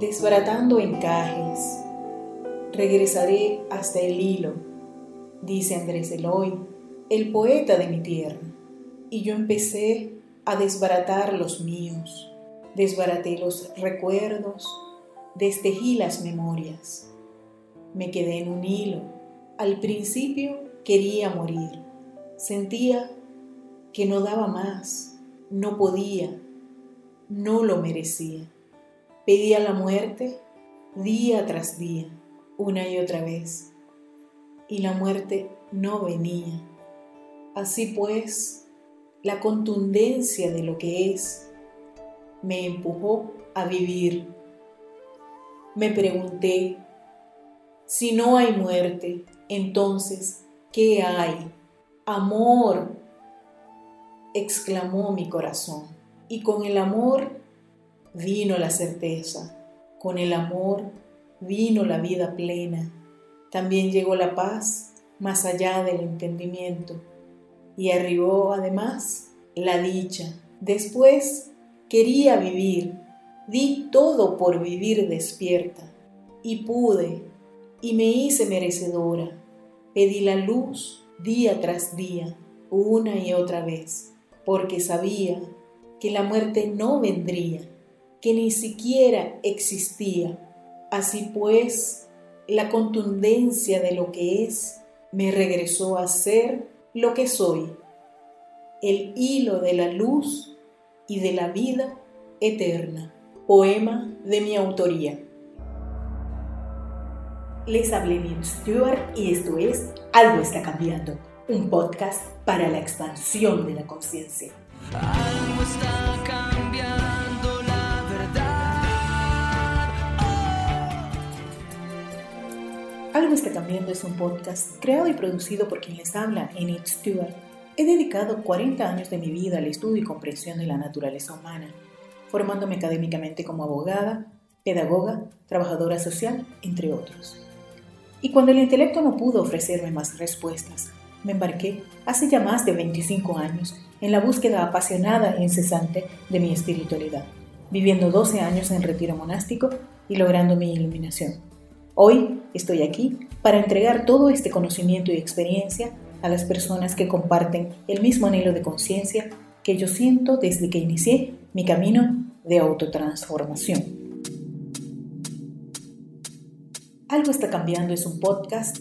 desbaratando encajes, regresaré hasta el hilo, dice Andrés Eloy, el poeta de mi tierra, y yo empecé a desbaratar los míos, desbaraté los recuerdos, destejí las memorias, me quedé en un hilo, al principio quería morir, sentía que no daba más, no podía, no lo merecía. Pedía la muerte día tras día, una y otra vez, y la muerte no venía. Así pues, la contundencia de lo que es me empujó a vivir. Me pregunté, si no hay muerte, entonces, ¿qué hay? Amor, exclamó mi corazón. Y con el amor vino la certeza, con el amor vino la vida plena. También llegó la paz más allá del entendimiento y arribó además la dicha. Después quería vivir, di todo por vivir despierta y pude y me hice merecedora. Pedí la luz día tras día, una y otra vez, porque sabía que la muerte no vendría, que ni siquiera existía. Así pues, la contundencia de lo que es me regresó a ser lo que soy, el hilo de la luz y de la vida eterna. Poema de mi autoría. Les hablé Neil Stewart y esto es Algo está cambiando, un podcast para la expansión de la conciencia. Algo está cambiando es un podcast creado y producido por quien les habla, Enid Stewart. He dedicado 40 años de mi vida al estudio y comprensión de la naturaleza humana, formándome académicamente como abogada, pedagoga, trabajadora social, entre otros. Y cuando el intelecto no pudo ofrecerme más respuestas, me embarqué hace ya más de 25 años en la búsqueda apasionada e incesante de mi espiritualidad, viviendo 12 años en retiro monástico y logrando mi iluminación. Hoy estoy aquí para entregar todo este conocimiento y experiencia a las personas que comparten el mismo anhelo de conciencia que yo siento desde que inicié mi camino de autotransformación. Algo está cambiando es un podcast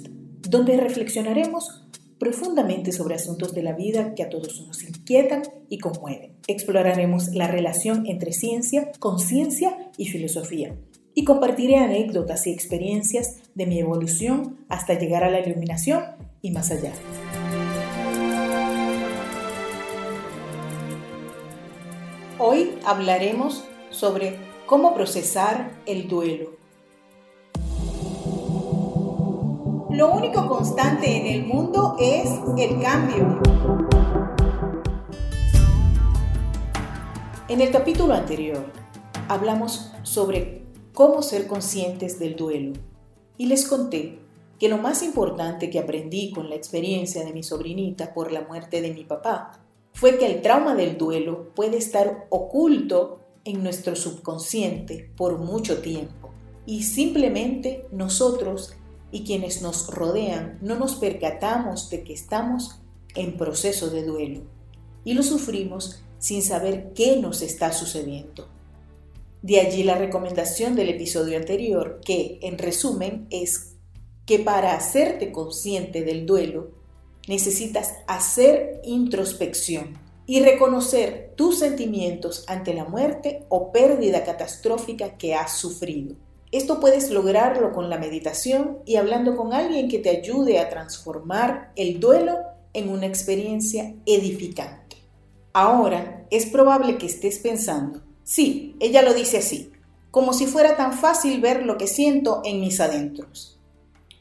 donde reflexionaremos profundamente sobre asuntos de la vida que a todos nos inquietan y conmueven. Exploraremos la relación entre ciencia, conciencia y filosofía. Y compartiré anécdotas y experiencias de mi evolución hasta llegar a la iluminación y más allá. Hoy hablaremos sobre cómo procesar el duelo Lo único constante en el mundo es el cambio. En el capítulo anterior hablamos sobre cómo ser conscientes del duelo. Y les conté que lo más importante que aprendí con la experiencia de mi sobrinita por la muerte de mi papá fue que el trauma del duelo puede estar oculto en nuestro subconsciente por mucho tiempo. Y simplemente nosotros y quienes nos rodean no nos percatamos de que estamos en proceso de duelo. Y lo sufrimos sin saber qué nos está sucediendo. De allí la recomendación del episodio anterior, que en resumen es que para hacerte consciente del duelo necesitas hacer introspección y reconocer tus sentimientos ante la muerte o pérdida catastrófica que has sufrido. Esto puedes lograrlo con la meditación y hablando con alguien que te ayude a transformar el duelo en una experiencia edificante. Ahora, es probable que estés pensando, sí, ella lo dice así, como si fuera tan fácil ver lo que siento en mis adentros.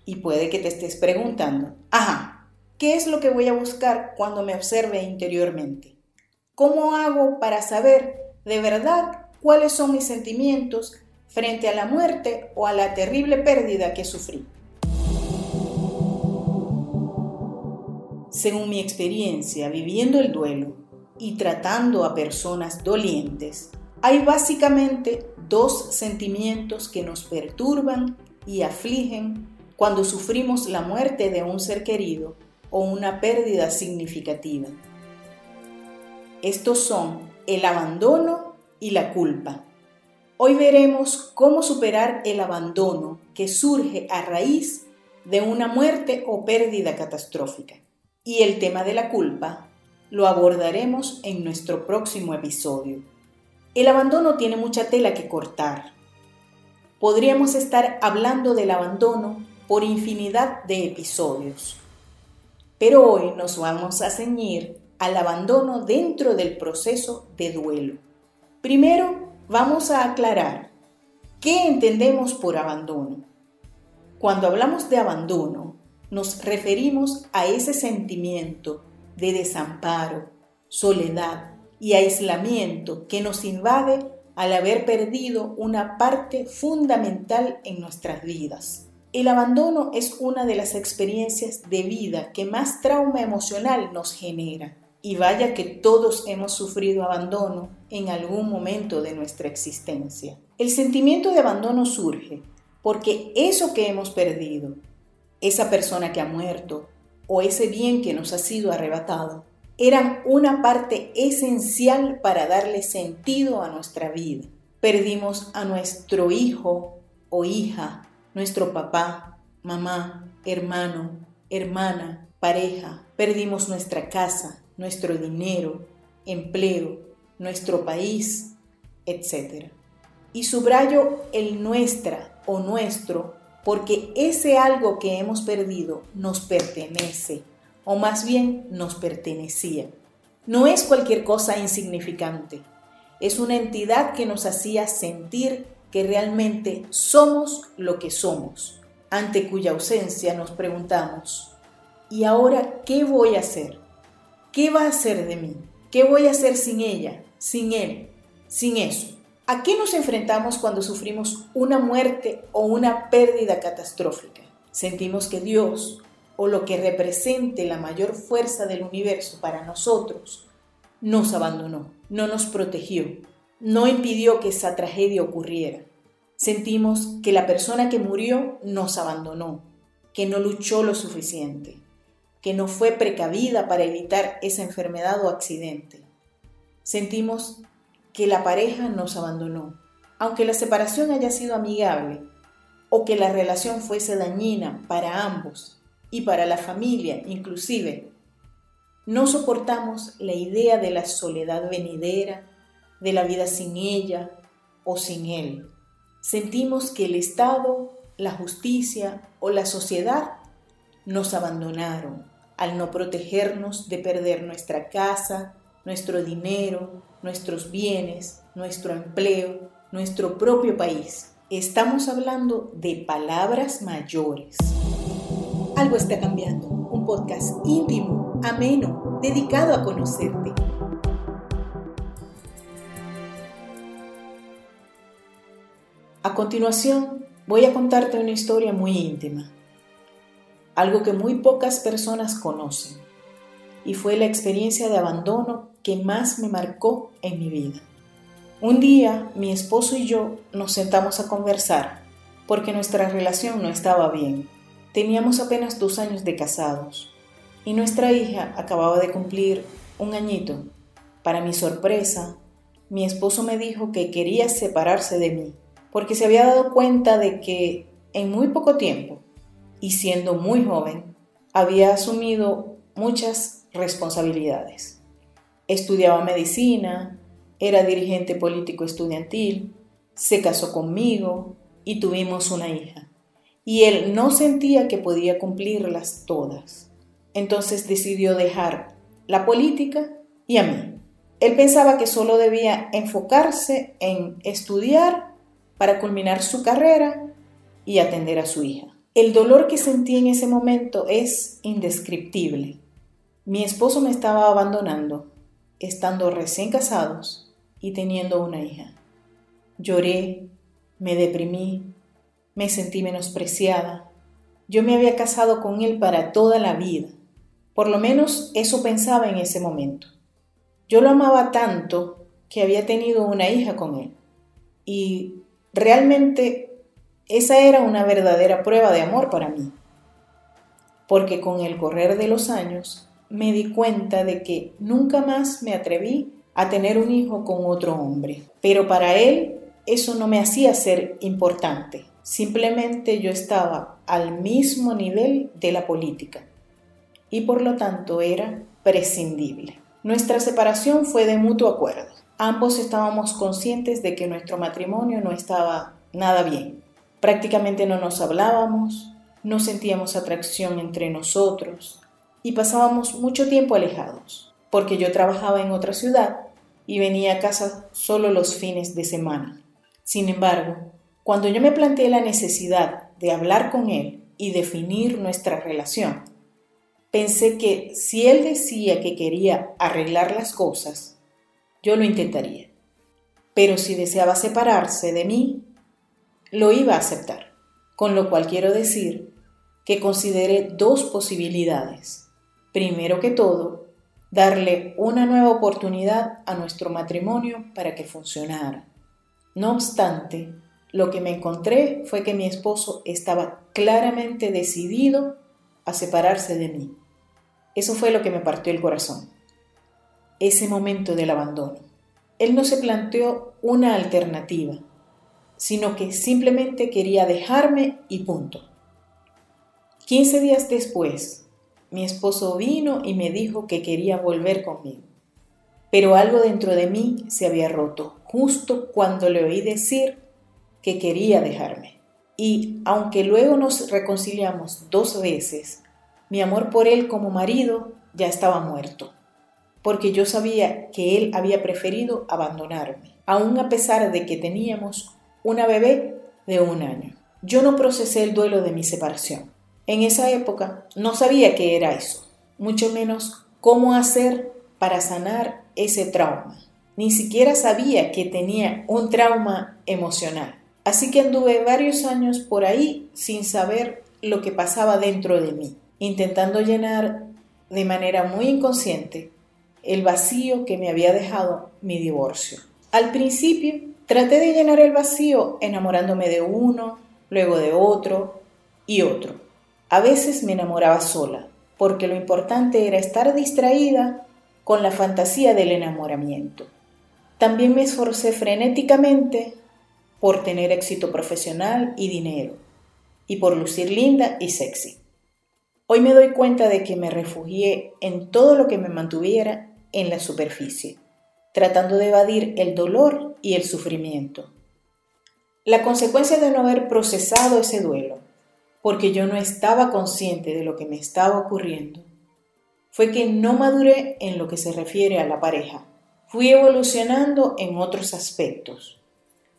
Y puede que te estés preguntando, ajá, ¿qué es lo que voy a buscar cuando me observe interiormente? ¿Cómo hago para saber de verdad cuáles son mis sentimientos frente a la muerte o a la terrible pérdida que sufrí. Según mi experiencia viviendo el duelo y tratando a personas dolientes, Hay básicamente dos sentimientos que nos perturban y afligen cuando sufrimos la muerte de un ser querido o una pérdida significativa. Estos son el abandono y la culpa. Hoy veremos cómo superar el abandono que surge a raíz de una muerte o pérdida catastrófica. Y el tema de la culpa lo abordaremos en nuestro próximo episodio. El abandono tiene mucha tela que cortar. Podríamos estar hablando del abandono por infinidad de episodios. Pero hoy nos vamos a ceñir al abandono dentro del proceso de duelo. Primero, vamos a aclarar qué entendemos por abandono. Cuando hablamos de abandono, nos referimos a ese sentimiento de desamparo, soledad y aislamiento que nos invade al haber perdido una parte fundamental en nuestras vidas. El abandono es una de las experiencias de vida que más trauma emocional nos genera. Y vaya que todos hemos sufrido abandono en algún momento de nuestra existencia. El sentimiento de abandono surge porque eso que hemos perdido, esa persona que ha muerto o ese bien que nos ha sido arrebatado, eran una parte esencial para darle sentido a nuestra vida. Perdimos a nuestro hijo o hija, nuestro papá, mamá, hermano, hermana, pareja. Perdimos nuestra casa, nuestro dinero, empleo, nuestro país, etc. Y subrayo el nuestra o nuestro porque ese algo que hemos perdido nos pertenece, o más bien nos pertenecía. No es cualquier cosa insignificante, es una entidad que nos hacía sentir que realmente somos lo que somos, ante cuya ausencia nos preguntamos, ¿y ahora qué voy a hacer? ¿Qué va a hacer de mí? ¿Qué voy a hacer sin ella, sin él, sin eso? ¿A qué nos enfrentamos cuando sufrimos una muerte o una pérdida catastrófica? Sentimos que Dios, o lo que represente la mayor fuerza del universo para nosotros, nos abandonó, no nos protegió, no impidió que esa tragedia ocurriera. Sentimos que la persona que murió nos abandonó, que no luchó lo suficiente, que no fue precavida para evitar esa enfermedad o accidente. Sentimos que la pareja nos abandonó, aunque la separación haya sido amigable o que la relación fuese dañina para ambos y para la familia inclusive. No soportamos la idea de la soledad venidera, de la vida sin ella o sin él. Sentimos que el Estado, la justicia o la sociedad nos abandonaron al no protegernos de perder nuestra casa, nuestro dinero, nuestros bienes, nuestro empleo, nuestro propio país. Estamos hablando de palabras mayores. Algo está cambiando. Un podcast íntimo, ameno, dedicado a conocerte. A continuación, voy a contarte una historia muy íntima, algo que muy pocas personas conocen, y fue la experiencia de abandono que más me marcó en mi vida. Un día, mi esposo y yo nos sentamos a conversar porque nuestra relación no estaba bien. Teníamos apenas dos años de casados y nuestra hija acababa de cumplir un añito. Para mi sorpresa, mi esposo me dijo que quería separarse de mí porque se había dado cuenta de que en muy poco tiempo, y siendo muy joven, había asumido muchas responsabilidades. Estudiaba medicina, era dirigente político estudiantil, se casó conmigo y tuvimos una hija. Y él no sentía que podía cumplirlas todas. Entonces decidió dejar la política y a mí. Él pensaba que solo debía enfocarse en estudiar para culminar su carrera y atender a su hija. El dolor que sentí en ese momento es indescriptible. Mi esposo me estaba abandonando, estando recién casados y teniendo una hija. Lloré, me deprimí, me sentí menospreciada. Yo me había casado con él para toda la vida. Por lo menos eso pensaba en ese momento. Yo lo amaba tanto que había tenido una hija con él. Y realmente esa era una verdadera prueba de amor para mí. Porque con el correr de los años me di cuenta de que nunca más me atreví a tener un hijo con otro hombre. Pero para él eso no me hacía ser importante. Simplemente yo estaba al mismo nivel de la política y por lo tanto era prescindible. Nuestra separación fue de mutuo acuerdo. Ambos estábamos conscientes de que nuestro matrimonio no estaba nada bien. Prácticamente no nos hablábamos, no sentíamos atracción entre nosotros y pasábamos mucho tiempo alejados, porque yo trabajaba en otra ciudad y venía a casa solo los fines de semana. Sin embargo, cuando yo me planteé la necesidad de hablar con él y definir nuestra relación, pensé que si él decía que quería arreglar las cosas, yo lo intentaría. Pero si deseaba separarse de mí, lo iba a aceptar. Con lo cual quiero decir que consideré dos posibilidades. Primero que todo, darle una nueva oportunidad a nuestro matrimonio para que funcionara. No obstante, lo que me encontré fue que mi esposo estaba claramente decidido a separarse de mí. Eso fue lo que me partió el corazón. Ese momento del abandono. Él no se planteó una alternativa, sino que simplemente quería dejarme y punto. Quince días después, mi esposo vino y me dijo que quería volver conmigo. Pero algo dentro de mí se había roto justo cuando le oí decir que quería dejarme. Y aunque luego nos reconciliamos dos veces, mi amor por él como marido ya estaba muerto, porque yo sabía que él había preferido abandonarme, aun a pesar de que teníamos una bebé de un año. Yo no procesé el duelo de mi separación. En esa época no sabía qué era eso, mucho menos cómo hacer para sanar ese trauma. Ni siquiera sabía que tenía un trauma emocional. Así que anduve varios años por ahí sin saber lo que pasaba dentro de mí, intentando llenar de manera muy inconsciente el vacío que me había dejado mi divorcio. Al principio traté de llenar el vacío enamorándome de uno, luego de otro y otro. A veces me enamoraba sola, porque lo importante era estar distraída con la fantasía del enamoramiento. También me esforcé frenéticamente por tener éxito profesional y dinero, y por lucir linda y sexy. Hoy me doy cuenta de que me refugié en todo lo que me mantuviera en la superficie, tratando de evadir el dolor y el sufrimiento. La consecuencia de no haber procesado ese duelo, porque yo no estaba consciente de lo que me estaba ocurriendo, fue que no maduré en lo que se refiere a la pareja. Fui evolucionando en otros aspectos.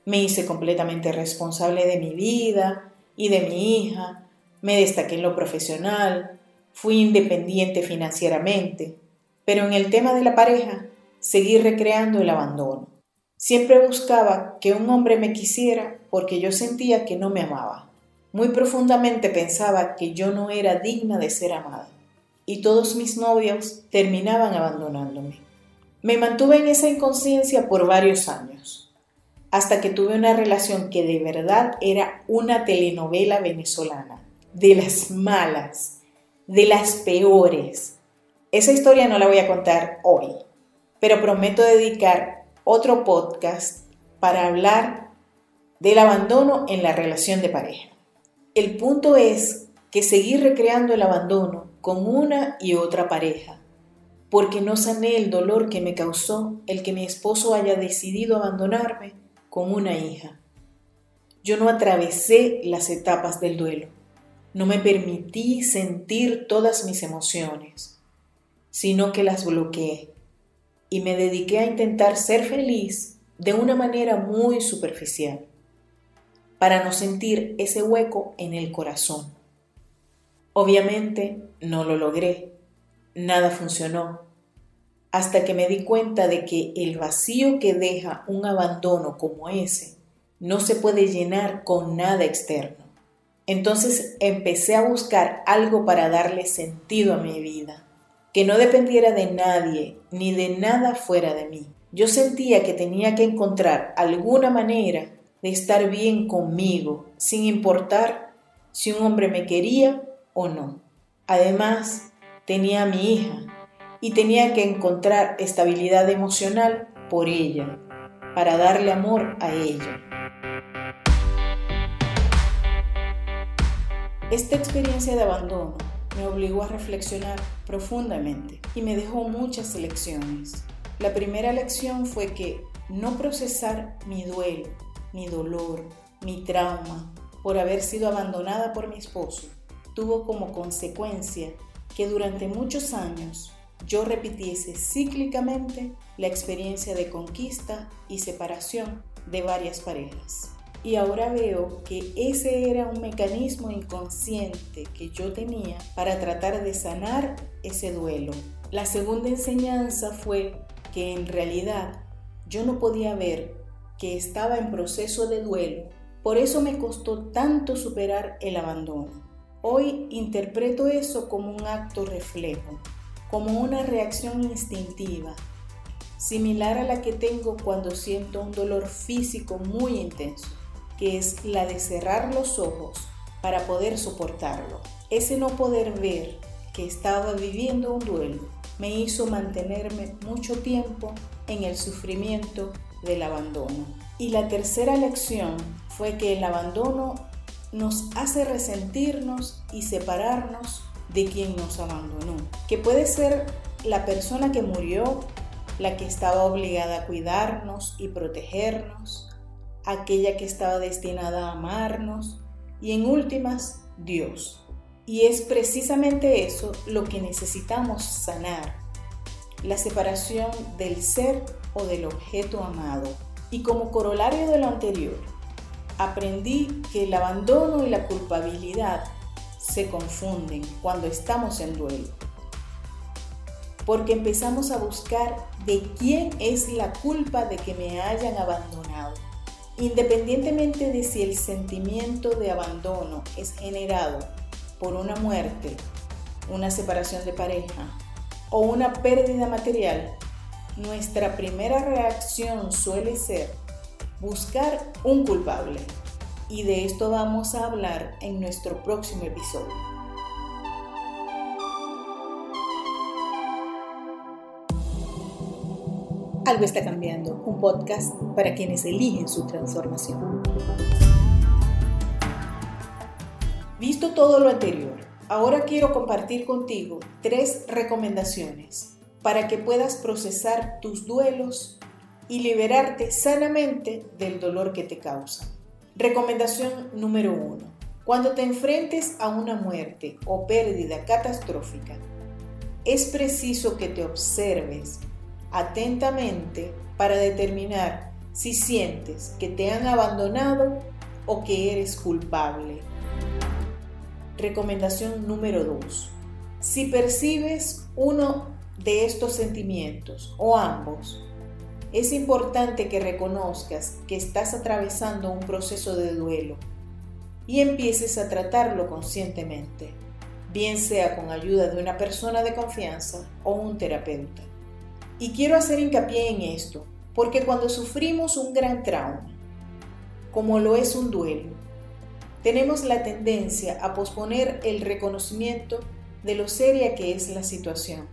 Me hice completamente responsable de mi vida y de mi hija. Me destaqué en lo profesional. Fui independiente financieramente. Pero en el tema de la pareja, seguí recreando el abandono. Siempre buscaba que un hombre me quisiera porque yo sentía que no me amaba. Muy profundamente pensaba que yo no era digna de ser amada y todos mis novios terminaban abandonándome. Me mantuve en esa inconsciencia por varios años, hasta que tuve una relación que de verdad era una telenovela venezolana, de las malas, de las peores. Esa historia no la voy a contar hoy, pero prometo dedicar otro podcast para hablar del abandono en la relación de pareja. El punto es que seguir recreando el abandono con una y otra pareja, porque no sané el dolor que me causó el que mi esposo haya decidido abandonarme con una hija. Yo no atravesé las etapas del duelo, no me permití sentir todas mis emociones, sino que las bloqueé y me dediqué a intentar ser feliz de una manera muy superficial, para no sentir ese hueco en el corazón. Obviamente no lo logré, nada funcionó, hasta que me di cuenta de que el vacío que deja un abandono como ese no se puede llenar con nada externo. Entonces empecé a buscar algo para darle sentido a mi vida, que no dependiera de nadie ni de nada fuera de mí. yo sentía que tenía que encontrar alguna manera de estar bien conmigo, sin importar si un hombre me quería o no. Además, tenía a mi hija y tenía que encontrar estabilidad emocional por ella, para darle amor a ella. Esta experiencia de abandono me obligó a reflexionar profundamente y me dejó muchas lecciones. La primera lección fue que no procesar mi duelo, mi dolor, mi trauma por haber sido abandonada por mi esposo tuvo como consecuencia que durante muchos años yo repitiese cíclicamente la experiencia de conquista y separación de varias parejas. Y ahora veo que ese era un mecanismo inconsciente que yo tenía para tratar de sanar ese duelo. La segunda enseñanza fue que en realidad yo no podía ver que estaba en proceso de duelo. Por eso me costó tanto superar el abandono. Hoy interpreto eso como un acto reflejo, como una reacción instintiva, similar a la que tengo cuando siento un dolor físico muy intenso que es la de cerrar los ojos para poder soportarlo. Ese no poder ver que estaba viviendo un duelo me hizo mantenerme mucho tiempo en el sufrimiento del abandono. Y la tercera lección fue que el abandono nos hace resentirnos y separarnos de quien nos abandonó, que puede ser la persona que murió, la que estaba obligada a cuidarnos y protegernos, aquella que estaba destinada a amarnos y en últimas Dios. Y es precisamente eso lo que necesitamos sanar, la separación del ser o del objeto amado. Y como corolario de lo anterior, aprendí que el abandono y la culpabilidad se confunden cuando estamos en duelo. Porque empezamos a buscar de quién es la culpa de que me hayan abandonado Independientemente de si el sentimiento de abandono es generado por una muerte, una separación de pareja o una pérdida material, nuestra primera reacción suele ser buscar un culpable. Y de esto vamos a hablar en nuestro próximo episodio. Algo está cambiando, un podcast para quienes eligen su transformación. Visto todo lo anterior, ahora quiero compartir contigo tres recomendaciones para que puedas procesar tus duelos y liberarte sanamente del dolor que te causa. Recomendación número uno. Cuando te enfrentes a una muerte o pérdida catastrófica, es preciso que te observes atentamente para determinar si sientes que te han abandonado o que eres culpable. Recomendación número 2. Si percibes uno de estos sentimientos o ambos, es importante que reconozcas que estás atravesando un proceso de duelo y empieces a tratarlo conscientemente, bien sea con ayuda de una persona de confianza o un terapeuta. Y quiero hacer hincapié en esto, porque cuando sufrimos un gran trauma, como lo es un duelo, tenemos la tendencia a posponer el reconocimiento de lo seria que es la situación,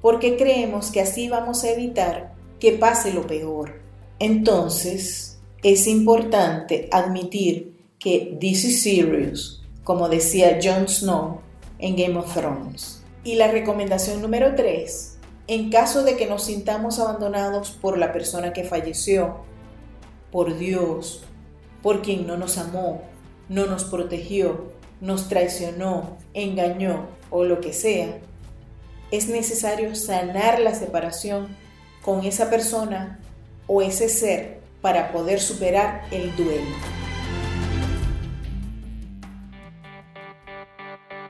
porque creemos que así vamos a evitar que pase lo peor. Entonces, es importante admitir que this is serious, como decía Jon Snow en Game of Thrones. Y la recomendación número 3 en caso de que nos sintamos abandonados por la persona que falleció, por Dios, por quien no nos amó, no nos protegió, nos traicionó, engañó o lo que sea, es necesario sanar la separación con esa persona o ese ser para poder superar el duelo.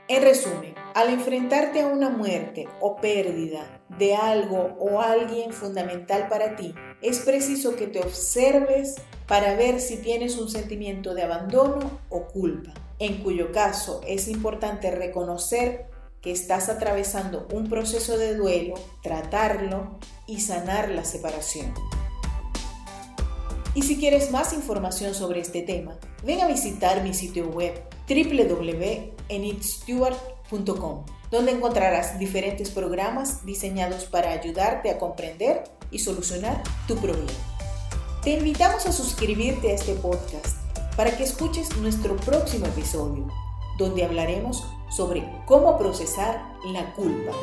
En resumen, al enfrentarte a una muerte o pérdida de algo o alguien fundamental para ti, es preciso que te observes para ver si tienes un sentimiento de abandono o culpa, en cuyo caso es importante reconocer que estás atravesando un proceso de duelo, tratarlo y sanar la separación. Y si quieres más información sobre este tema, ven a visitar mi sitio web www.enidstewart.com, donde encontrarás diferentes programas diseñados para ayudarte a comprender y solucionar tu problema. Te invitamos a suscribirte a este podcast para que escuches nuestro próximo episodio, donde hablaremos sobre cómo procesar la culpa.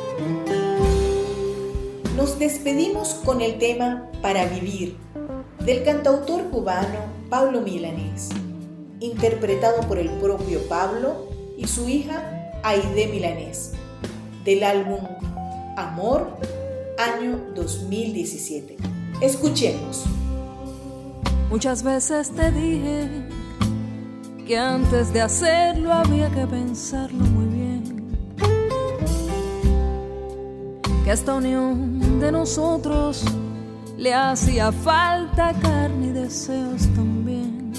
Nos despedimos con el tema Para Vivir del cantautor cubano Pablo Milanés, interpretado por el propio Pablo y su hija Aide Milanés, del álbum Amor, año 2017. Escuchemos. Muchas veces te dije que antes de hacerlo había que pensarlo muy Que esta unión de nosotros le hacía falta carne y deseos también.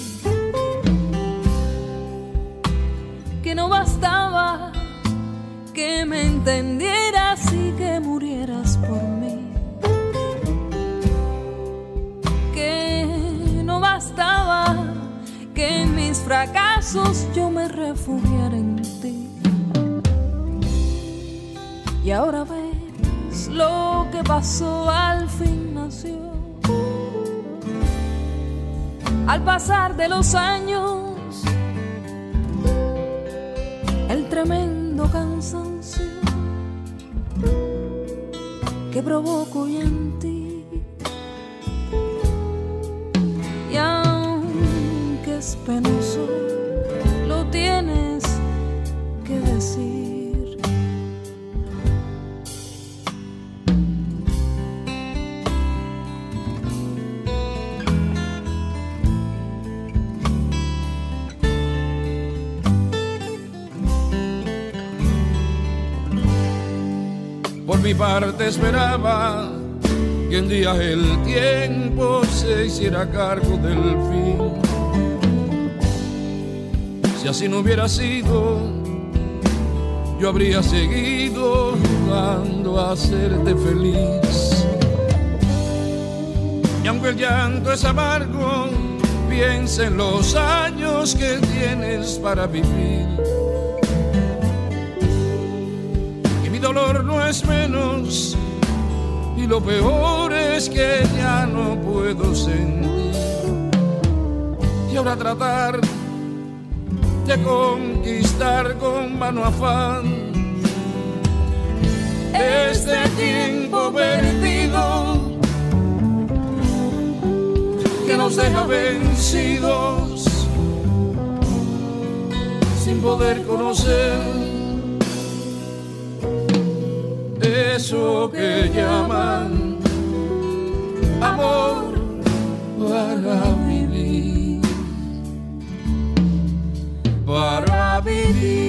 Que no bastaba que me entendieras y que murieras por mí. Que no bastaba que en mis fracasos yo me refugiara en ti. Y ahora ves lo que pasó al fin al pasar de los años, el tremendo cansancio que provoco en ti. Y aunque es penoso, lo tienes que decir. Mi parte esperaba que un día el tiempo se hiciera cargo del fin. Si así no hubiera sido, yo habría seguido jugando a hacerte feliz. Y aunque el llanto es amargo, piensa en los años que tienes para vivir dolor es menos y lo peor es que ya no puedo sentir. Y ahora tratar de conquistar con mano afán este tiempo perdido que nos deja vencidos sin poder conocer eso que llaman amor para vivir, para vivir.